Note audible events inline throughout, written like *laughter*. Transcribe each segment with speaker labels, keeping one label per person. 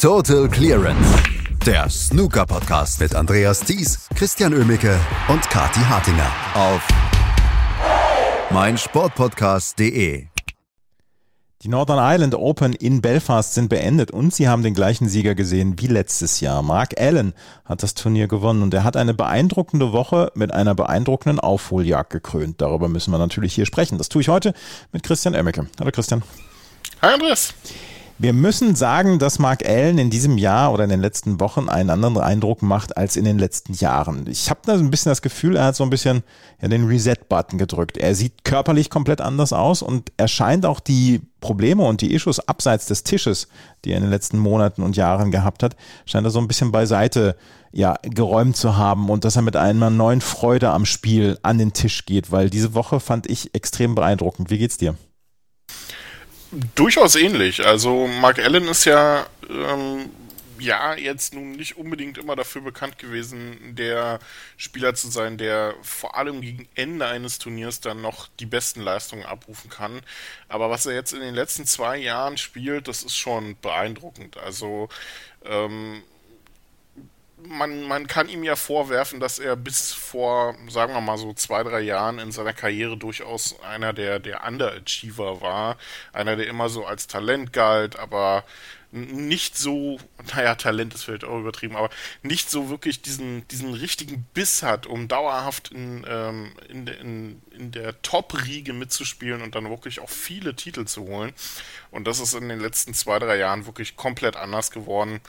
Speaker 1: Total Clearance. Der Snooker-Podcast mit Andreas Thies, Christian Ömicke und Kati Hartinger auf meinsportpodcast.de.
Speaker 2: Die Northern Ireland Open in Belfast sind beendet und sie haben den gleichen Sieger gesehen wie letztes Jahr. Mark Allen hat das Turnier gewonnen und er hat eine beeindruckende Woche mit einer beeindruckenden Aufholjagd gekrönt. Darüber müssen wir natürlich hier sprechen. Das tue ich heute mit Christian Emmecke. Hallo Christian.
Speaker 3: Hi Andreas.
Speaker 2: Wir müssen sagen, dass Mark Allen in diesem Jahr oder in den letzten Wochen einen anderen Eindruck macht als in den letzten Jahren. Ich habe da so ein bisschen das Gefühl, er hat so ein bisschen ja, den Reset-Button gedrückt. Er sieht körperlich komplett anders aus und er scheint auch die Probleme und die Issues abseits des Tisches, die er in den letzten Monaten und Jahren gehabt hat, scheint er so ein bisschen beiseite ja, geräumt zu haben und dass er mit einer neuen Freude am Spiel an den Tisch geht, weil diese Woche fand ich extrem beeindruckend. Wie geht's dir?
Speaker 3: Durchaus ähnlich. Also Mark Allen ist ja ähm, ja jetzt nun nicht unbedingt immer dafür bekannt gewesen, der Spieler zu sein, der vor allem gegen Ende eines Turniers dann noch die besten Leistungen abrufen kann. Aber was er jetzt in den letzten zwei Jahren spielt, das ist schon beeindruckend. Also ähm, man, man kann ihm ja vorwerfen, dass er bis vor, sagen wir mal so zwei, drei Jahren in seiner Karriere durchaus einer der, der Underachiever war. Einer, der immer so als Talent galt, aber nicht so, naja, Talent ist vielleicht auch übertrieben, aber nicht so wirklich diesen, diesen richtigen Biss hat, um dauerhaft in, ähm, in, in, in der Top-Riege mitzuspielen und dann wirklich auch viele Titel zu holen. Und das ist in den letzten zwei, drei Jahren wirklich komplett anders geworden.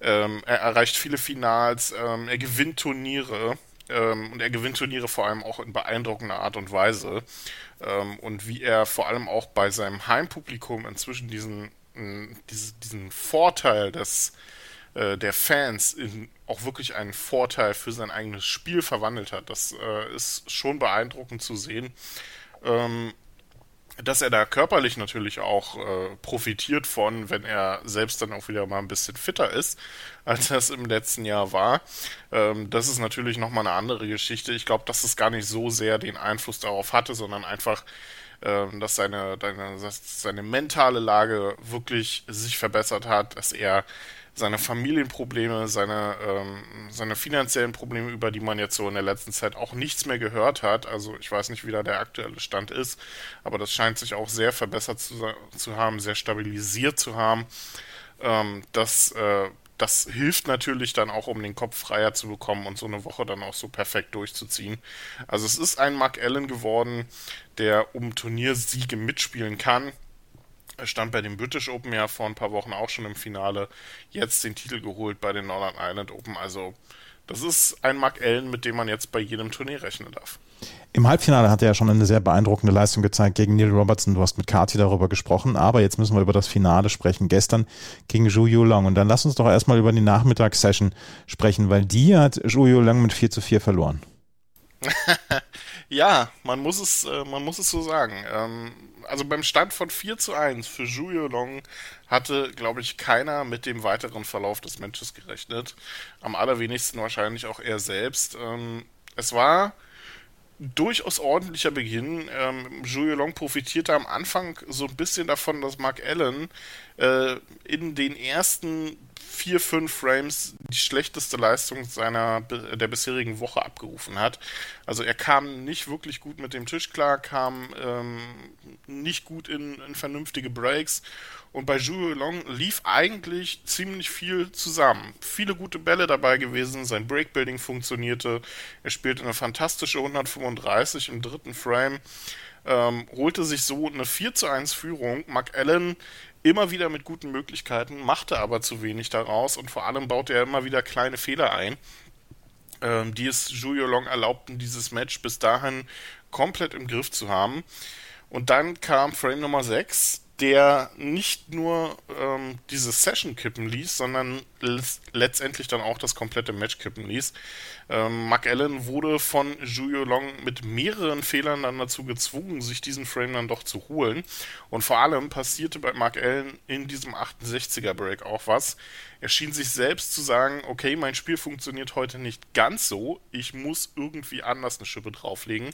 Speaker 3: Ähm, er erreicht viele Finals, ähm, er gewinnt Turniere ähm, und er gewinnt Turniere vor allem auch in beeindruckender Art und Weise. Ähm, und wie er vor allem auch bei seinem Heimpublikum inzwischen diesen, diesen Vorteil des, äh, der Fans in auch wirklich einen Vorteil für sein eigenes Spiel verwandelt hat, das äh, ist schon beeindruckend zu sehen. Ähm, dass er da körperlich natürlich auch äh, profitiert von, wenn er selbst dann auch wieder mal ein bisschen fitter ist, als das im letzten Jahr war. Ähm, das ist natürlich nochmal eine andere Geschichte. Ich glaube, dass es gar nicht so sehr den Einfluss darauf hatte, sondern einfach, ähm, dass seine, seine, seine mentale Lage wirklich sich verbessert hat, dass er seine Familienprobleme, seine, ähm, seine finanziellen Probleme, über die man jetzt so in der letzten Zeit auch nichts mehr gehört hat. Also ich weiß nicht, wie da der aktuelle Stand ist, aber das scheint sich auch sehr verbessert zu, zu haben, sehr stabilisiert zu haben. Ähm, das, äh, das hilft natürlich dann auch, um den Kopf freier zu bekommen und so eine Woche dann auch so perfekt durchzuziehen. Also es ist ein Mark Allen geworden, der um Turniersiege mitspielen kann er stand bei dem British Open ja vor ein paar Wochen auch schon im Finale. Jetzt den Titel geholt bei den Northern Ireland Open. Also, das ist ein Mark Allen, mit dem man jetzt bei jedem Turnier rechnen darf.
Speaker 2: Im Halbfinale hat er ja schon eine sehr beeindruckende Leistung gezeigt gegen Neil Robertson. Du hast mit Kati darüber gesprochen, aber jetzt müssen wir über das Finale sprechen. Gestern gegen Zhu Yulong. Und dann lass uns doch erstmal über die Nachmittagssession sprechen, weil die hat Zhu Yulong mit 4 zu 4 verloren. *laughs*
Speaker 3: ja, man muss es, äh, man muss es so sagen. Ähm, also beim Stand von 4 zu 1 für Zhu Yulong hatte, glaube ich, keiner mit dem weiteren Verlauf des Matches gerechnet. Am allerwenigsten wahrscheinlich auch er selbst. Ähm, es war durchaus ordentlicher Beginn. Ähm, Zhu Long profitierte am Anfang so ein bisschen davon, dass Mark Allen äh, in den ersten vier, fünf Frames die schlechteste Leistung seiner der bisherigen Woche abgerufen hat. Also er kam nicht wirklich gut mit dem Tisch klar, kam ähm, nicht gut in, in, vernünftige Breaks und bei Zhu Long lief eigentlich ziemlich viel zusammen. Viele gute Bälle dabei gewesen, sein Breakbuilding funktionierte, er spielte eine fantastische 135 im dritten Frame. Ähm, holte sich so eine 4 zu 1 Führung. Mark Allen immer wieder mit guten Möglichkeiten, machte aber zu wenig daraus und vor allem baute er immer wieder kleine Fehler ein, ähm, die es Julio Long erlaubten, dieses Match bis dahin komplett im Griff zu haben. Und dann kam Frame Nummer 6, der nicht nur ähm, diese Session kippen ließ, sondern letztendlich dann auch das komplette Match kippen ließ. Ähm, Mark Allen wurde von Julio Long mit mehreren Fehlern dann dazu gezwungen, sich diesen Frame dann doch zu holen. Und vor allem passierte bei Mark Allen in diesem 68er Break auch was. Er schien sich selbst zu sagen, okay, mein Spiel funktioniert heute nicht ganz so, ich muss irgendwie anders eine Schippe drauflegen.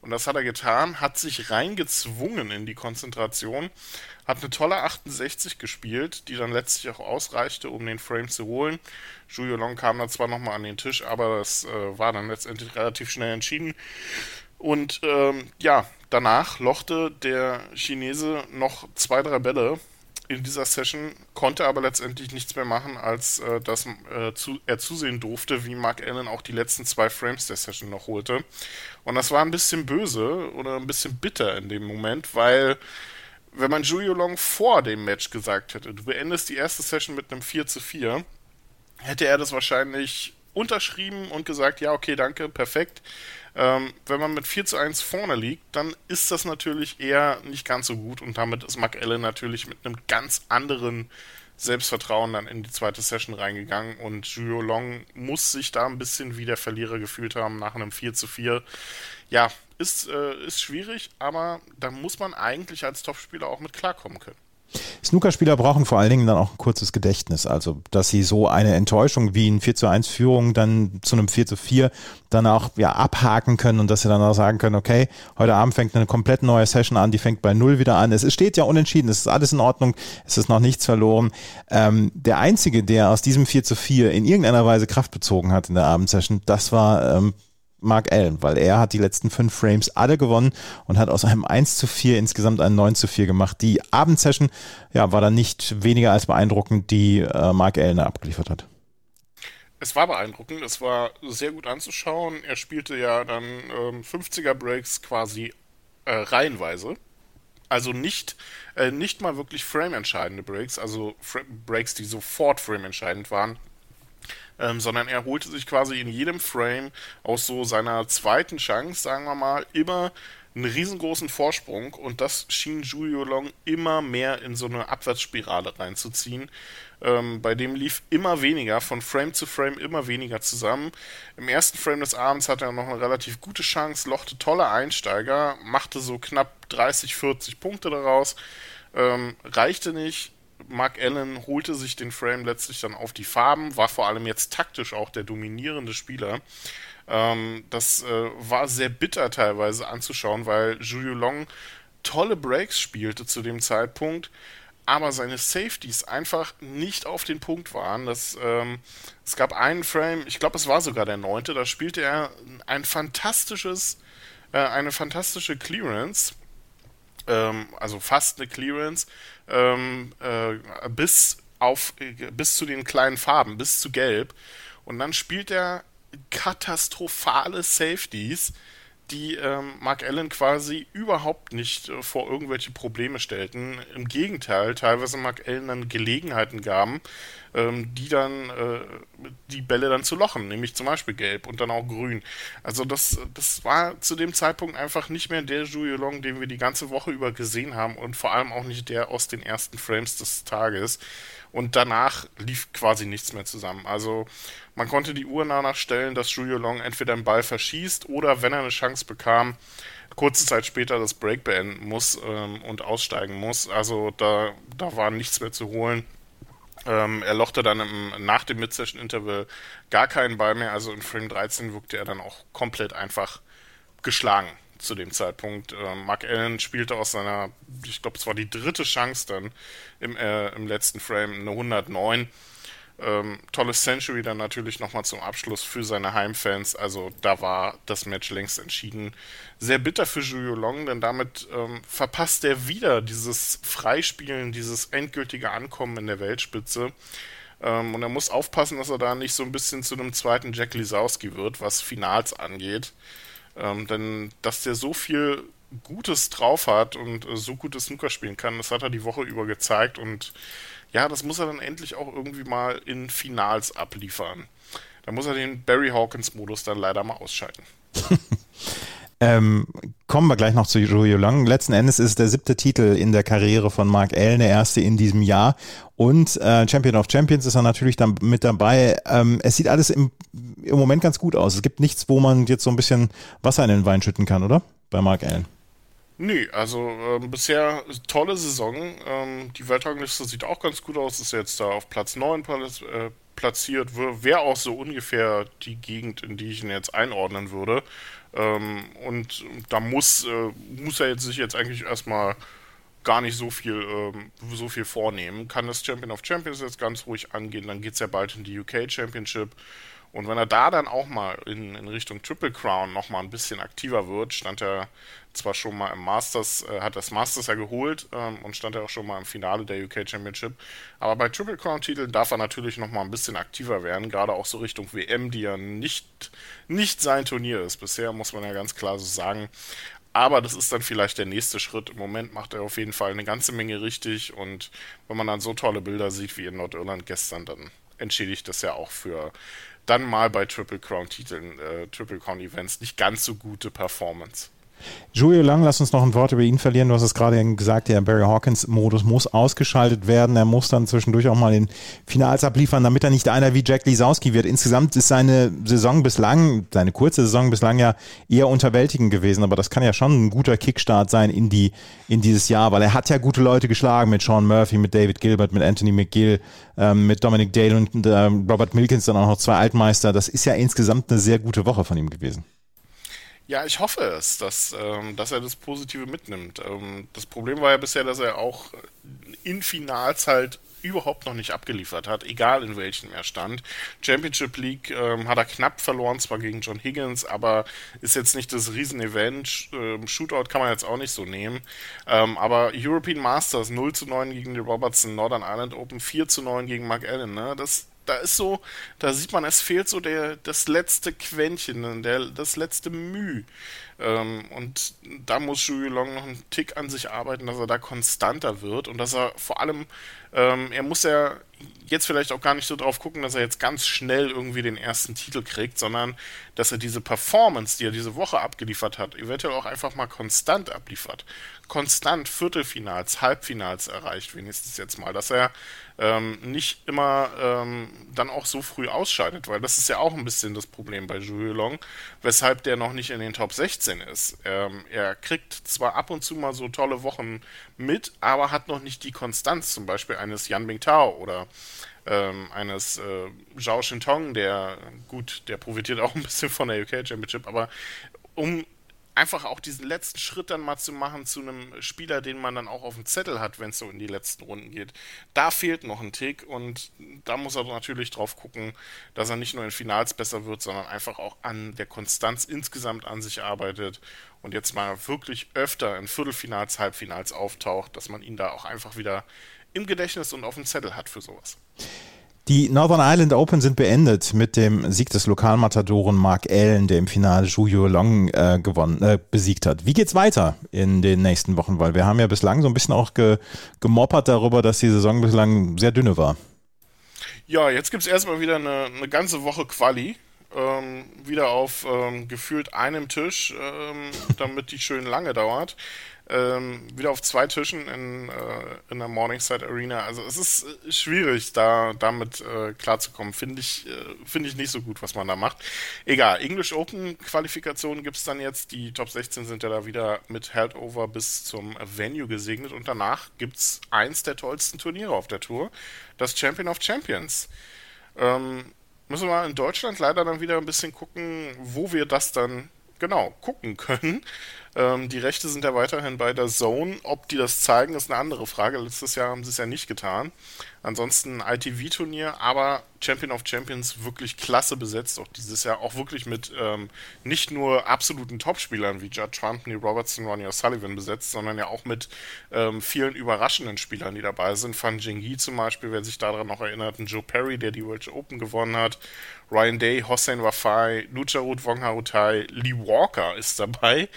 Speaker 3: Und das hat er getan, hat sich reingezwungen in die Konzentration hat eine tolle 68 gespielt, die dann letztlich auch ausreichte, um den Frame zu holen. Julio Long kam dann zwar nochmal an den Tisch, aber das äh, war dann letztendlich relativ schnell entschieden. Und ähm, ja, danach lochte der Chinese noch zwei, drei Bälle in dieser Session, konnte aber letztendlich nichts mehr machen, als äh, dass äh, zu, er zusehen durfte, wie Mark Allen auch die letzten zwei Frames der Session noch holte. Und das war ein bisschen böse oder ein bisschen bitter in dem Moment, weil wenn man Julio Long vor dem Match gesagt hätte, du beendest die erste Session mit einem 4 zu 4, hätte er das wahrscheinlich unterschrieben und gesagt, ja, okay, danke, perfekt. Ähm, wenn man mit 4 zu 1 vorne liegt, dann ist das natürlich eher nicht ganz so gut und damit ist Mark Allen natürlich mit einem ganz anderen Selbstvertrauen dann in die zweite Session reingegangen und Julio Long muss sich da ein bisschen wie der Verlierer gefühlt haben nach einem 4 zu 4. Ja, ist, äh, ist schwierig, aber da muss man eigentlich als Topspieler auch mit klarkommen können.
Speaker 2: Snookerspieler brauchen vor allen Dingen dann auch ein kurzes Gedächtnis. Also, dass sie so eine Enttäuschung wie ein 4 zu 1 Führung dann zu einem 4 zu 4 dann auch ja, abhaken können und dass sie dann auch sagen können, okay, heute Abend fängt eine komplett neue Session an, die fängt bei Null wieder an. Es steht ja unentschieden, es ist alles in Ordnung, es ist noch nichts verloren. Ähm, der Einzige, der aus diesem 4 zu 4 in irgendeiner Weise Kraft bezogen hat in der Abendsession, das war ähm, Mark Allen, weil er hat die letzten fünf Frames alle gewonnen und hat aus einem 1 zu 4 insgesamt ein 9 zu 4 gemacht. Die Abendsession ja, war dann nicht weniger als beeindruckend, die äh, Mark Allen abgeliefert hat.
Speaker 3: Es war beeindruckend, es war sehr gut anzuschauen. Er spielte ja dann ähm, 50er Breaks quasi äh, reihenweise. Also nicht, äh, nicht mal wirklich frame-entscheidende Breaks, also Fra Breaks, die sofort frame-entscheidend waren, ähm, sondern er holte sich quasi in jedem Frame aus so seiner zweiten Chance, sagen wir mal, immer einen riesengroßen Vorsprung und das schien Julio Long immer mehr in so eine Abwärtsspirale reinzuziehen. Ähm, bei dem lief immer weniger, von Frame zu Frame immer weniger zusammen. Im ersten Frame des Abends hatte er noch eine relativ gute Chance, lochte tolle Einsteiger, machte so knapp 30, 40 Punkte daraus, ähm, reichte nicht, Mark Allen holte sich den Frame letztlich dann auf die Farben, war vor allem jetzt taktisch auch der dominierende Spieler. Ähm, das äh, war sehr bitter teilweise anzuschauen, weil Julio Long tolle Breaks spielte zu dem Zeitpunkt, aber seine Safeties einfach nicht auf den Punkt waren. Das, ähm, es gab einen Frame, ich glaube, es war sogar der neunte, da spielte er ein fantastisches, äh, eine fantastische Clearance ähm, also fast eine Clearance, ähm, äh, bis auf bis zu den kleinen Farben, bis zu Gelb. Und dann spielt er katastrophale Safeties, die ähm, Mark Allen quasi überhaupt nicht äh, vor irgendwelche Probleme stellten. Im Gegenteil, teilweise Mark Allen dann Gelegenheiten gaben, ähm, die dann äh, die Bälle dann zu lochen, nämlich zum Beispiel gelb und dann auch grün. Also das, das war zu dem Zeitpunkt einfach nicht mehr der Julio Long, den wir die ganze Woche über gesehen haben und vor allem auch nicht der aus den ersten Frames des Tages. Und danach lief quasi nichts mehr zusammen. Also man konnte die Uhr danach stellen, dass Julio Long entweder einen Ball verschießt oder wenn er eine Chance bekam, kurze Zeit später das Break beenden muss ähm, und aussteigen muss. Also da, da war nichts mehr zu holen. Ähm, er lochte dann im, nach dem Mid-Session-Interval gar keinen Ball mehr. Also in Frame 13 wirkte er dann auch komplett einfach geschlagen zu dem Zeitpunkt. Ähm, Mark Allen spielte aus seiner, ich glaube, es war die dritte Chance dann im, äh, im letzten Frame, eine 109. Ähm, tolles Century dann natürlich nochmal zum Abschluss für seine Heimfans. Also da war das Match längst entschieden. Sehr bitter für Julio Long, denn damit ähm, verpasst er wieder dieses Freispielen, dieses endgültige Ankommen in der Weltspitze. Ähm, und er muss aufpassen, dass er da nicht so ein bisschen zu einem zweiten Jack Lisowski wird, was Finals angeht. Ähm, denn dass der so viel Gutes drauf hat und äh, so gutes Snooker spielen kann, das hat er die Woche über gezeigt und ja, das muss er dann endlich auch irgendwie mal in Finals abliefern. Da muss er den Barry Hawkins-Modus dann leider mal ausschalten. *laughs*
Speaker 2: Ähm, kommen wir gleich noch zu Julio Long. Letzten Endes ist der siebte Titel in der Karriere von Mark Allen, der erste in diesem Jahr. Und äh, Champion of Champions ist er natürlich dann mit dabei. Ähm, es sieht alles im, im Moment ganz gut aus. Es gibt nichts, wo man jetzt so ein bisschen Wasser in den Wein schütten kann, oder? Bei Mark Allen.
Speaker 3: Nee, also äh, bisher tolle Saison. Ähm, die Weltrangliste sieht auch ganz gut aus. Ist jetzt da auf Platz 9 äh, platziert. Wäre auch so ungefähr die Gegend, in die ich ihn jetzt einordnen würde. Ähm, und da muss, äh, muss er jetzt sich jetzt eigentlich erstmal gar nicht so viel, ähm, so viel vornehmen. Kann das Champion of Champions jetzt ganz ruhig angehen, dann geht es ja bald in die UK Championship. Und wenn er da dann auch mal in, in Richtung Triple Crown nochmal ein bisschen aktiver wird, stand er zwar schon mal im Masters, äh, hat das Masters ja geholt ähm, und stand er auch schon mal im Finale der UK Championship. Aber bei Triple Crown-Titeln darf er natürlich nochmal ein bisschen aktiver werden, gerade auch so Richtung WM, die ja nicht, nicht sein Turnier ist. Bisher muss man ja ganz klar so sagen. Aber das ist dann vielleicht der nächste Schritt. Im Moment macht er auf jeden Fall eine ganze Menge richtig und wenn man dann so tolle Bilder sieht wie in Nordirland gestern, dann entschädigt das ja auch für dann mal bei Triple Crown Titeln, äh, Triple Crown Events nicht ganz so gute Performance.
Speaker 2: Julio Lang, lass uns noch ein Wort über ihn verlieren. Du hast es gerade gesagt, der Barry Hawkins-Modus muss ausgeschaltet werden. Er muss dann zwischendurch auch mal den Finals abliefern, damit er nicht einer wie Jack Lisowski wird. Insgesamt ist seine Saison bislang, seine kurze Saison bislang ja eher unterwältigend gewesen, aber das kann ja schon ein guter Kickstart sein in die, in dieses Jahr, weil er hat ja gute Leute geschlagen mit Sean Murphy, mit David Gilbert, mit Anthony McGill, ähm, mit Dominic Dale und äh, Robert Milkins dann auch noch zwei Altmeister. Das ist ja insgesamt eine sehr gute Woche von ihm gewesen.
Speaker 3: Ja, ich hoffe es, dass, ähm, dass er das Positive mitnimmt. Ähm, das Problem war ja bisher, dass er auch in Finals halt überhaupt noch nicht abgeliefert hat, egal in welchem er stand. Championship League ähm, hat er knapp verloren, zwar gegen John Higgins, aber ist jetzt nicht das Riesenevent. Ähm, Shootout kann man jetzt auch nicht so nehmen. Ähm, aber European Masters 0 zu 9 gegen die Robertson, Northern Ireland Open 4 zu 9 gegen Mark Allen. Ne? Das, da ist so, da sieht man, es fehlt so der, das letzte Quäntchen, der, das letzte Mühe. Ähm, und da muss Zhu Long noch einen Tick an sich arbeiten, dass er da konstanter wird und dass er vor allem, ähm, er muss ja jetzt vielleicht auch gar nicht so drauf gucken, dass er jetzt ganz schnell irgendwie den ersten Titel kriegt, sondern dass er diese Performance, die er diese Woche abgeliefert hat, eventuell auch einfach mal konstant abliefert. Konstant Viertelfinals, Halbfinals erreicht, wenigstens jetzt mal, dass er ähm, nicht immer ähm, dann auch so früh ausscheidet, weil das ist ja auch ein bisschen das Problem bei Zhu Long, weshalb der noch nicht in den Top 16 ist. Ähm, er kriegt zwar ab und zu mal so tolle Wochen mit, aber hat noch nicht die Konstanz, zum Beispiel eines Yan Bingtao oder ähm, eines äh, Zhao Shintong, der gut, der profitiert auch ein bisschen von der UK Championship, aber um einfach auch diesen letzten Schritt dann mal zu machen zu einem Spieler, den man dann auch auf dem Zettel hat, wenn es so in die letzten Runden geht. Da fehlt noch ein Tick und da muss er natürlich drauf gucken, dass er nicht nur in Finals besser wird, sondern einfach auch an der Konstanz insgesamt an sich arbeitet und jetzt mal wirklich öfter in Viertelfinals, Halbfinals auftaucht, dass man ihn da auch einfach wieder im Gedächtnis und auf dem Zettel hat für sowas.
Speaker 2: Die Northern Ireland Open sind beendet mit dem Sieg des Lokalmatadoren Mark Allen, der im Finale Zhu Long äh, gewonnen, äh, besiegt hat. Wie geht's weiter in den nächsten Wochen? Weil wir haben ja bislang so ein bisschen auch ge, gemoppert darüber, dass die Saison bislang sehr dünne war.
Speaker 3: Ja, jetzt gibt's erstmal wieder eine, eine ganze Woche Quali. Ähm, wieder auf ähm, gefühlt einem Tisch, ähm, *laughs* damit die schön lange dauert ähm, wieder auf zwei Tischen in, äh, in der Morningside Arena. Also es ist äh, schwierig, da damit äh, klarzukommen. Finde ich, äh, finde ich nicht so gut, was man da macht. Egal, English Open Qualifikationen gibt es dann jetzt. Die Top 16 sind ja da wieder mit Heldover bis zum Venue gesegnet und danach gibt es eins der tollsten Turniere auf der Tour, das Champion of Champions. Ähm, müssen wir in Deutschland leider dann wieder ein bisschen gucken, wo wir das dann genau gucken können. Ähm, die Rechte sind ja weiterhin bei der Zone. Ob die das zeigen, ist eine andere Frage. Letztes Jahr haben sie es ja nicht getan. Ansonsten ITV-Turnier, aber Champion of Champions wirklich klasse besetzt. Auch dieses Jahr auch wirklich mit ähm, nicht nur absoluten Topspielern wie Judd Trump, Neil Robertson, Ronnie O'Sullivan besetzt, sondern ja auch mit ähm, vielen überraschenden Spielern, die dabei sind. Fan Jingyi zum Beispiel, wer sich daran noch erinnert, ein Joe Perry, der die World Open gewonnen hat. Ryan Day, Hossein Wafai, Lucharut Wongharutai, Lee Walker ist dabei.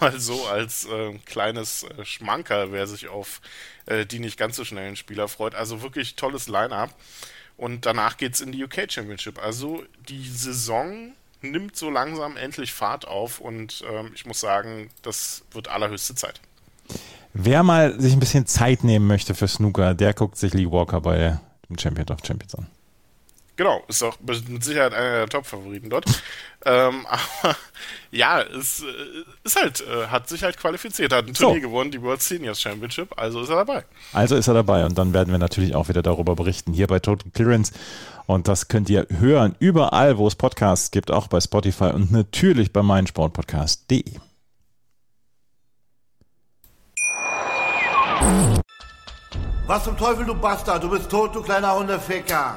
Speaker 3: Mal so als äh, kleines äh, Schmankerl, wer sich auf äh, die nicht ganz so schnellen Spieler freut. Also wirklich tolles Line-Up. Und danach geht es in die UK Championship. Also die Saison nimmt so langsam endlich Fahrt auf und ähm, ich muss sagen, das wird allerhöchste Zeit.
Speaker 2: Wer mal sich ein bisschen Zeit nehmen möchte für Snooker, der guckt sich Lee Walker bei dem Champion of Champions an.
Speaker 3: Genau, ist auch mit Sicherheit einer der Top-Favoriten dort. ähm, *laughs* aber ja, es äh, ist halt, äh, hat sich halt qualifiziert, hat ein Turnier so. gewonnen, die World Seniors Championship, also ist er dabei.
Speaker 2: Also ist er dabei und dann werden wir natürlich auch wieder darüber berichten, hier bei Total Clearance. Und das könnt ihr hören, überall, wo es Podcasts gibt, auch bei Spotify und natürlich bei meinsportpodcast.de.
Speaker 4: Was zum Teufel, du Bastard? Du bist tot, du kleiner Hundeficker.